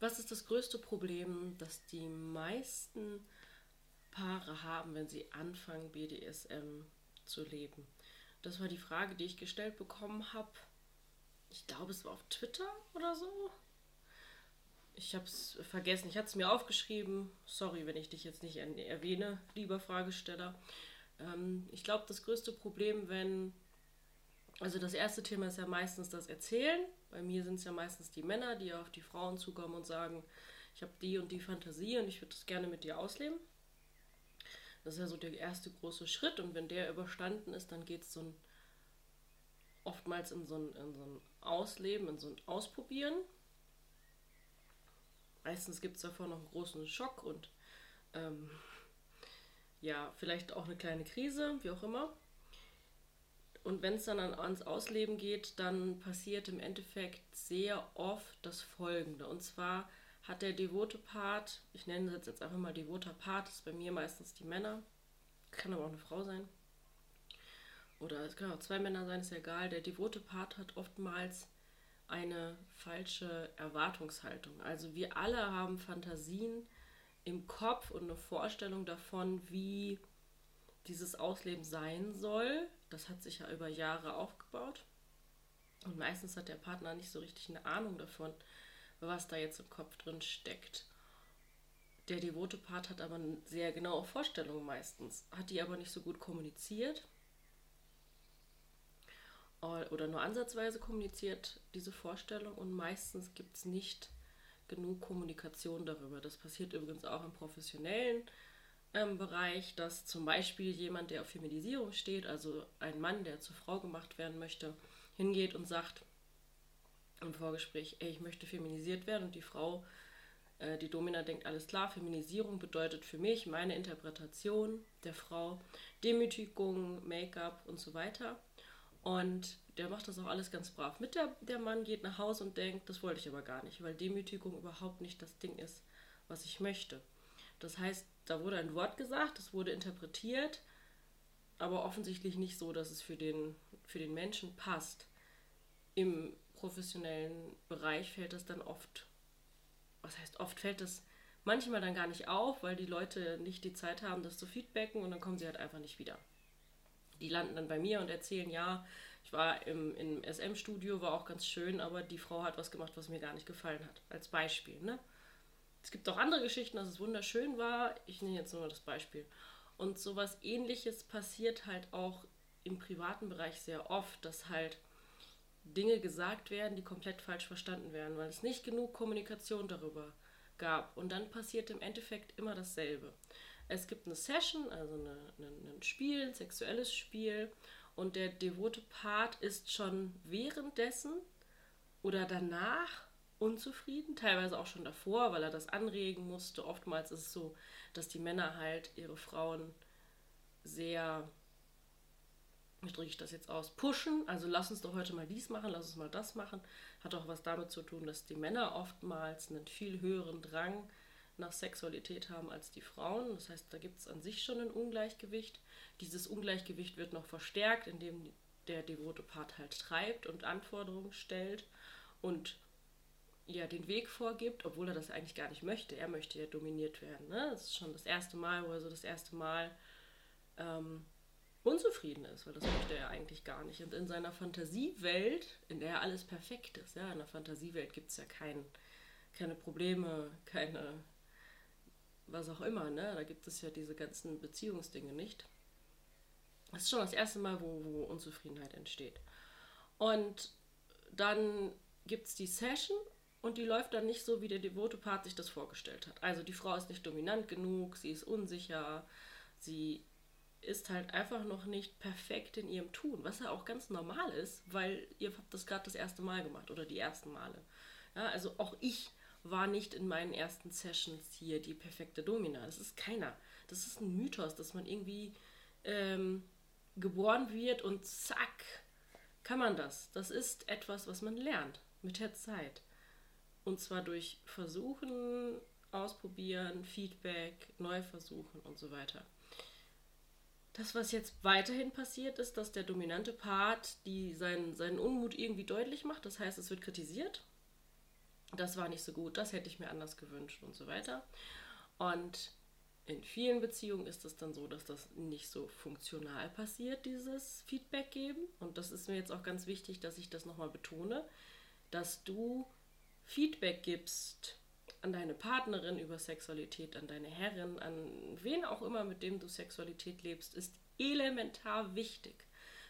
was ist das größte Problem, das die meisten Paare haben, wenn sie anfangen, BDSM zu leben? Das war die Frage, die ich gestellt bekommen habe. Ich glaube, es war auf Twitter oder so. Ich habe es vergessen. Ich hatte es mir aufgeschrieben. Sorry, wenn ich dich jetzt nicht erwähne, lieber Fragesteller. Ähm, ich glaube, das größte Problem, wenn. Also, das erste Thema ist ja meistens das Erzählen. Bei mir sind es ja meistens die Männer, die auf die Frauen zukommen und sagen: Ich habe die und die Fantasie und ich würde das gerne mit dir ausleben. Das ist ja so der erste große Schritt und wenn der überstanden ist, dann geht es so ein, oftmals in so, ein, in so ein Ausleben, in so ein Ausprobieren. Meistens gibt es davor noch einen großen Schock und ähm, ja, vielleicht auch eine kleine Krise, wie auch immer. Und wenn es dann ans Ausleben geht, dann passiert im Endeffekt sehr oft das Folgende. Und zwar hat der devote Part, ich nenne das jetzt einfach mal devoter Part, das ist bei mir meistens die Männer, kann aber auch eine Frau sein. Oder es können auch zwei Männer sein, ist ja egal. Der devote Part hat oftmals eine falsche Erwartungshaltung. Also wir alle haben Fantasien im Kopf und eine Vorstellung davon, wie dieses Ausleben sein soll. Das hat sich ja über Jahre aufgebaut. Und meistens hat der Partner nicht so richtig eine Ahnung davon, was da jetzt im Kopf drin steckt. Der devote Part hat aber eine sehr genaue Vorstellung meistens, hat die aber nicht so gut kommuniziert oder nur ansatzweise kommuniziert, diese Vorstellung und meistens gibt es nicht genug Kommunikation darüber. Das passiert übrigens auch im professionellen ähm, Bereich, dass zum Beispiel jemand, der auf Feminisierung steht, also ein Mann, der zur Frau gemacht werden möchte, hingeht und sagt, im Vorgespräch, ey, ich möchte feminisiert werden und die Frau, äh, die Domina denkt, alles klar, Feminisierung bedeutet für mich meine Interpretation der Frau, Demütigung, Make-up und so weiter. Und der macht das auch alles ganz brav. Mit der, der Mann geht nach Hause und denkt, das wollte ich aber gar nicht, weil Demütigung überhaupt nicht das Ding ist, was ich möchte. Das heißt, da wurde ein Wort gesagt, es wurde interpretiert, aber offensichtlich nicht so, dass es für den, für den Menschen passt. Im professionellen Bereich fällt das dann oft, was heißt oft, fällt das manchmal dann gar nicht auf, weil die Leute nicht die Zeit haben, das zu feedbacken und dann kommen sie halt einfach nicht wieder. Die landen dann bei mir und erzählen, ja, ich war im, im SM-Studio, war auch ganz schön, aber die Frau hat was gemacht, was mir gar nicht gefallen hat. Als Beispiel, ne? Es gibt auch andere Geschichten, dass es wunderschön war. Ich nehme jetzt nur das Beispiel. Und sowas ähnliches passiert halt auch im privaten Bereich sehr oft, dass halt Dinge gesagt werden, die komplett falsch verstanden werden, weil es nicht genug Kommunikation darüber gab. Und dann passiert im Endeffekt immer dasselbe. Es gibt eine Session, also eine, eine, ein Spiel, ein sexuelles Spiel, und der devote Part ist schon währenddessen oder danach unzufrieden, teilweise auch schon davor, weil er das anregen musste. Oftmals ist es so, dass die Männer halt ihre Frauen sehr wie drücke ich das jetzt aus, pushen, also lass uns doch heute mal dies machen, lass uns mal das machen, hat auch was damit zu tun, dass die Männer oftmals einen viel höheren Drang nach Sexualität haben als die Frauen. Das heißt, da gibt es an sich schon ein Ungleichgewicht. Dieses Ungleichgewicht wird noch verstärkt, indem der devote Part halt treibt und Anforderungen stellt und ja den Weg vorgibt, obwohl er das eigentlich gar nicht möchte. Er möchte ja dominiert werden. Ne? Das ist schon das erste Mal, wo er so das erste Mal ähm, unzufrieden ist, weil das möchte er eigentlich gar nicht. Und in seiner Fantasiewelt, in der alles perfekt ist, ja, in der Fantasiewelt gibt es ja kein, keine Probleme, keine, was auch immer, ne? Da gibt es ja diese ganzen Beziehungsdinge nicht. Das ist schon das erste Mal, wo, wo Unzufriedenheit entsteht. Und dann gibt es die Session und die läuft dann nicht so, wie der devote Part sich das vorgestellt hat. Also die Frau ist nicht dominant genug, sie ist unsicher, sie ist halt einfach noch nicht perfekt in ihrem Tun, was ja auch ganz normal ist, weil ihr habt das gerade das erste Mal gemacht oder die ersten Male. Ja, also auch ich war nicht in meinen ersten Sessions hier die perfekte Domina. Das ist keiner. Das ist ein Mythos, dass man irgendwie ähm, geboren wird und zack, kann man das. Das ist etwas, was man lernt mit der Zeit. Und zwar durch Versuchen, Ausprobieren, Feedback, Neuversuchen und so weiter. Das, was jetzt weiterhin passiert, ist, dass der dominante Part die seinen, seinen Unmut irgendwie deutlich macht. Das heißt, es wird kritisiert. das war nicht so gut, das hätte ich mir anders gewünscht und so weiter. Und in vielen Beziehungen ist es dann so, dass das nicht so funktional passiert, dieses Feedback geben. Und das ist mir jetzt auch ganz wichtig, dass ich das nochmal betone, dass du Feedback gibst an deine Partnerin über Sexualität, an deine Herrin, an wen auch immer, mit dem du Sexualität lebst, ist elementar wichtig.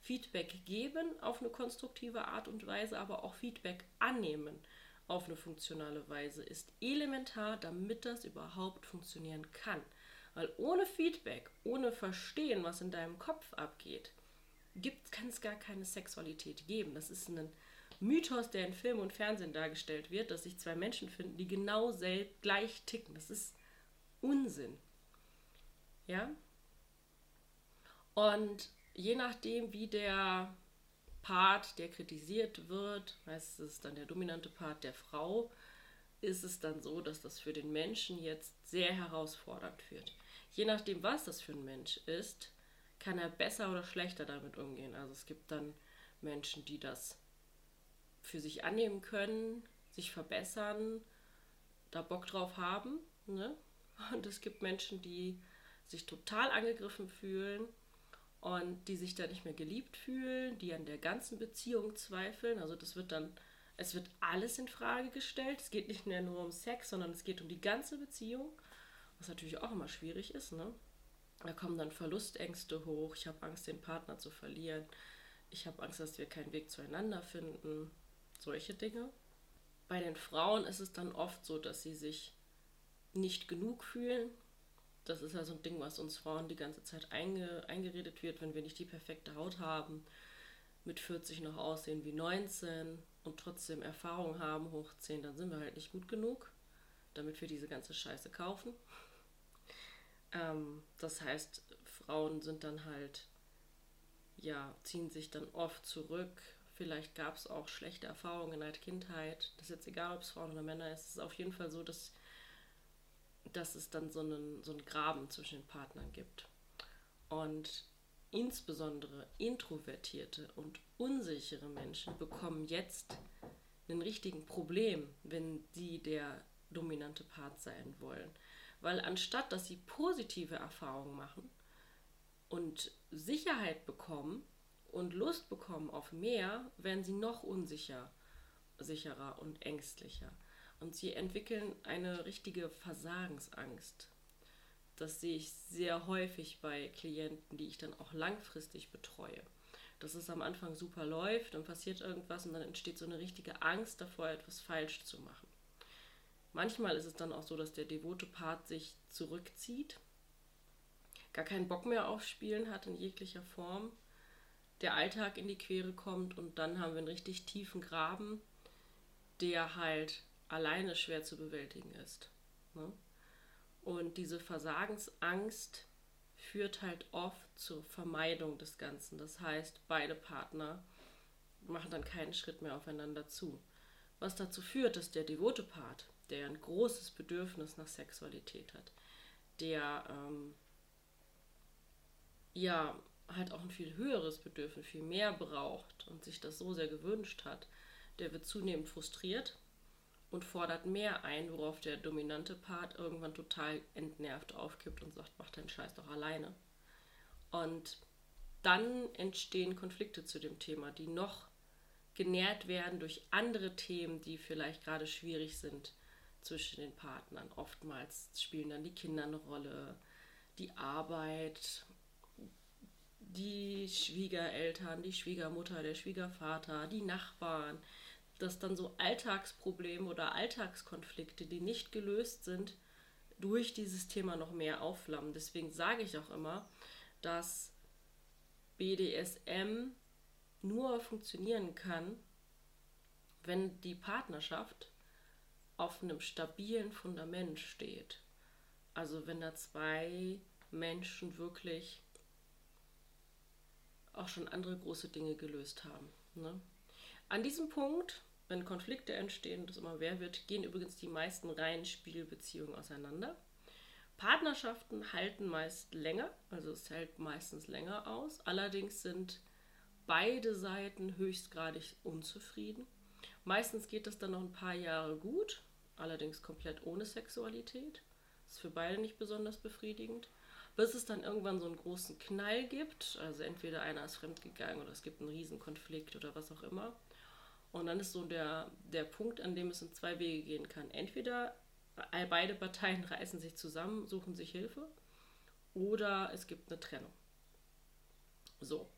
Feedback geben auf eine konstruktive Art und Weise, aber auch Feedback annehmen auf eine funktionale Weise ist elementar, damit das überhaupt funktionieren kann. Weil ohne Feedback, ohne Verstehen, was in deinem Kopf abgeht, kann es gar keine Sexualität geben. Das ist ein Mythos, der in Film und Fernsehen dargestellt wird, dass sich zwei Menschen finden, die genau gleich ticken. Das ist Unsinn. Ja? Und je nachdem, wie der Part, der kritisiert wird, meistens ist es dann der dominante Part der Frau, ist es dann so, dass das für den Menschen jetzt sehr herausfordernd wird. Je nachdem, was das für ein Mensch ist, kann er besser oder schlechter damit umgehen. Also es gibt dann Menschen, die das für sich annehmen können, sich verbessern, da Bock drauf haben. Ne? Und es gibt Menschen, die sich total angegriffen fühlen und die sich da nicht mehr geliebt fühlen, die an der ganzen Beziehung zweifeln. Also das wird dann, es wird alles in Frage gestellt. Es geht nicht mehr nur um Sex, sondern es geht um die ganze Beziehung, was natürlich auch immer schwierig ist. Ne? Da kommen dann Verlustängste hoch. Ich habe Angst, den Partner zu verlieren. Ich habe Angst, dass wir keinen Weg zueinander finden. Solche Dinge. Bei den Frauen ist es dann oft so, dass sie sich nicht genug fühlen, das ist ja so ein Ding, was uns Frauen die ganze Zeit einge, eingeredet wird, wenn wir nicht die perfekte Haut haben, mit 40 noch aussehen wie 19 und trotzdem Erfahrung haben, hoch 10, dann sind wir halt nicht gut genug, damit wir diese ganze Scheiße kaufen. Ähm, das heißt, Frauen sind dann halt, ja, ziehen sich dann oft zurück. Vielleicht gab es auch schlechte Erfahrungen in der Kindheit. Das ist jetzt egal, ob es Frauen oder Männer ist. Es ist auf jeden Fall so, dass dass es dann so einen, so einen Graben zwischen den Partnern gibt. Und insbesondere introvertierte und unsichere Menschen bekommen jetzt einen richtigen Problem, wenn sie der dominante Part sein wollen. Weil anstatt dass sie positive Erfahrungen machen und Sicherheit bekommen und Lust bekommen auf mehr, werden sie noch unsicher, sicherer und ängstlicher. Und sie entwickeln eine richtige Versagensangst. Das sehe ich sehr häufig bei Klienten, die ich dann auch langfristig betreue. Dass es am Anfang super läuft, dann passiert irgendwas und dann entsteht so eine richtige Angst davor, etwas falsch zu machen. Manchmal ist es dann auch so, dass der devote Part sich zurückzieht, gar keinen Bock mehr auf Spielen hat in jeglicher Form, der Alltag in die Quere kommt und dann haben wir einen richtig tiefen Graben, der halt alleine schwer zu bewältigen ist. Ne? Und diese Versagensangst führt halt oft zur Vermeidung des Ganzen. Das heißt, beide Partner machen dann keinen Schritt mehr aufeinander zu. Was dazu führt, dass der devote Part, der ein großes Bedürfnis nach Sexualität hat, der ähm, ja halt auch ein viel höheres Bedürfnis, viel mehr braucht und sich das so sehr gewünscht hat, der wird zunehmend frustriert und fordert mehr ein, worauf der dominante Part irgendwann total entnervt aufkippt und sagt, mach deinen Scheiß doch alleine. Und dann entstehen Konflikte zu dem Thema, die noch genährt werden durch andere Themen, die vielleicht gerade schwierig sind zwischen den Partnern. Oftmals spielen dann die Kinder eine Rolle, die Arbeit, die Schwiegereltern, die Schwiegermutter, der Schwiegervater, die Nachbarn, dass dann so Alltagsprobleme oder Alltagskonflikte, die nicht gelöst sind, durch dieses Thema noch mehr aufflammen. Deswegen sage ich auch immer, dass BDSM nur funktionieren kann, wenn die Partnerschaft auf einem stabilen Fundament steht. Also wenn da zwei Menschen wirklich auch schon andere große Dinge gelöst haben. Ne? An diesem Punkt wenn Konflikte entstehen es immer wer wird, gehen übrigens die meisten reinen Spielbeziehungen auseinander. Partnerschaften halten meist länger, also es hält meistens länger aus. Allerdings sind beide Seiten höchstgradig unzufrieden. Meistens geht es dann noch ein paar Jahre gut, allerdings komplett ohne Sexualität. Ist für beide nicht besonders befriedigend. Bis es dann irgendwann so einen großen Knall gibt. Also entweder einer ist fremdgegangen oder es gibt einen Riesenkonflikt oder was auch immer. Und dann ist so der, der Punkt, an dem es in zwei Wege gehen kann. Entweder beide Parteien reißen sich zusammen, suchen sich Hilfe oder es gibt eine Trennung. So.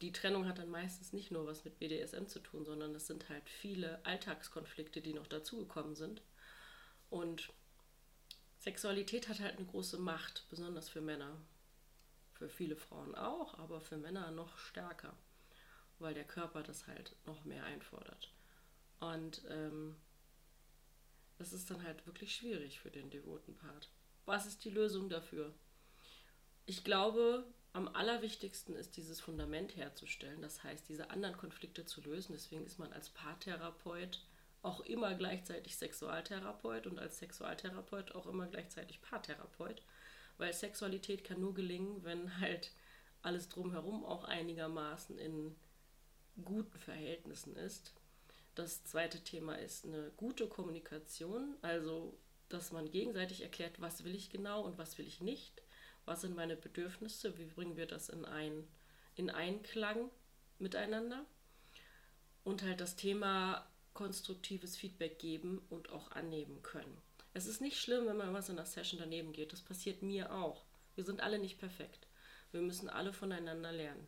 Die Trennung hat dann meistens nicht nur was mit BDSM zu tun, sondern es sind halt viele Alltagskonflikte, die noch dazugekommen sind. Und Sexualität hat halt eine große Macht, besonders für Männer. Für viele Frauen auch, aber für Männer noch stärker, weil der Körper das halt noch mehr einfordert. Und ähm, das ist dann halt wirklich schwierig für den devoten Part. Was ist die Lösung dafür? Ich glaube, am allerwichtigsten ist dieses Fundament herzustellen, das heißt, diese anderen Konflikte zu lösen. Deswegen ist man als Paartherapeut auch immer gleichzeitig Sexualtherapeut und als Sexualtherapeut auch immer gleichzeitig Paartherapeut, weil Sexualität kann nur gelingen, wenn halt alles drumherum auch einigermaßen in guten Verhältnissen ist. Das zweite Thema ist eine gute Kommunikation, also dass man gegenseitig erklärt, was will ich genau und was will ich nicht, was sind meine Bedürfnisse, wie bringen wir das in, ein, in Einklang miteinander. Und halt das Thema konstruktives Feedback geben und auch annehmen können. Es ist nicht schlimm, wenn man was in der Session daneben geht. Das passiert mir auch. Wir sind alle nicht perfekt. Wir müssen alle voneinander lernen.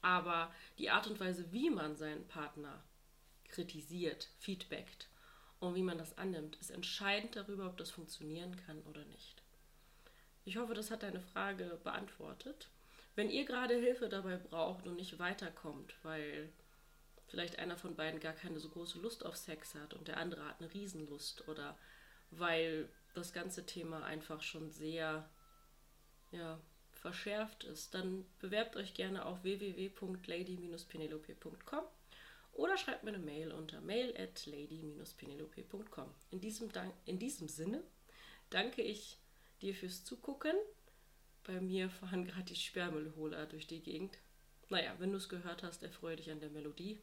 Aber die Art und Weise, wie man seinen Partner kritisiert, feedbackt und wie man das annimmt, ist entscheidend darüber, ob das funktionieren kann oder nicht. Ich hoffe, das hat deine Frage beantwortet. Wenn ihr gerade Hilfe dabei braucht und nicht weiterkommt, weil vielleicht einer von beiden gar keine so große Lust auf Sex hat und der andere hat eine Riesenlust oder weil das ganze Thema einfach schon sehr ja, verschärft ist, dann bewerbt euch gerne auf www.lady-penelope.com oder schreibt mir eine Mail unter mail at lady-penelope.com. In diesem, in diesem Sinne danke ich dir fürs Zugucken. Bei mir fahren gerade die Sperrmüllholer durch die Gegend. Naja, wenn du es gehört hast, erfreue dich an der Melodie.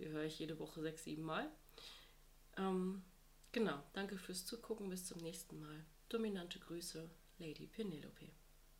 Die höre ich jede Woche sechs, sieben Mal. Ähm, genau, danke fürs Zugucken. Bis zum nächsten Mal. Dominante Grüße, Lady Penelope.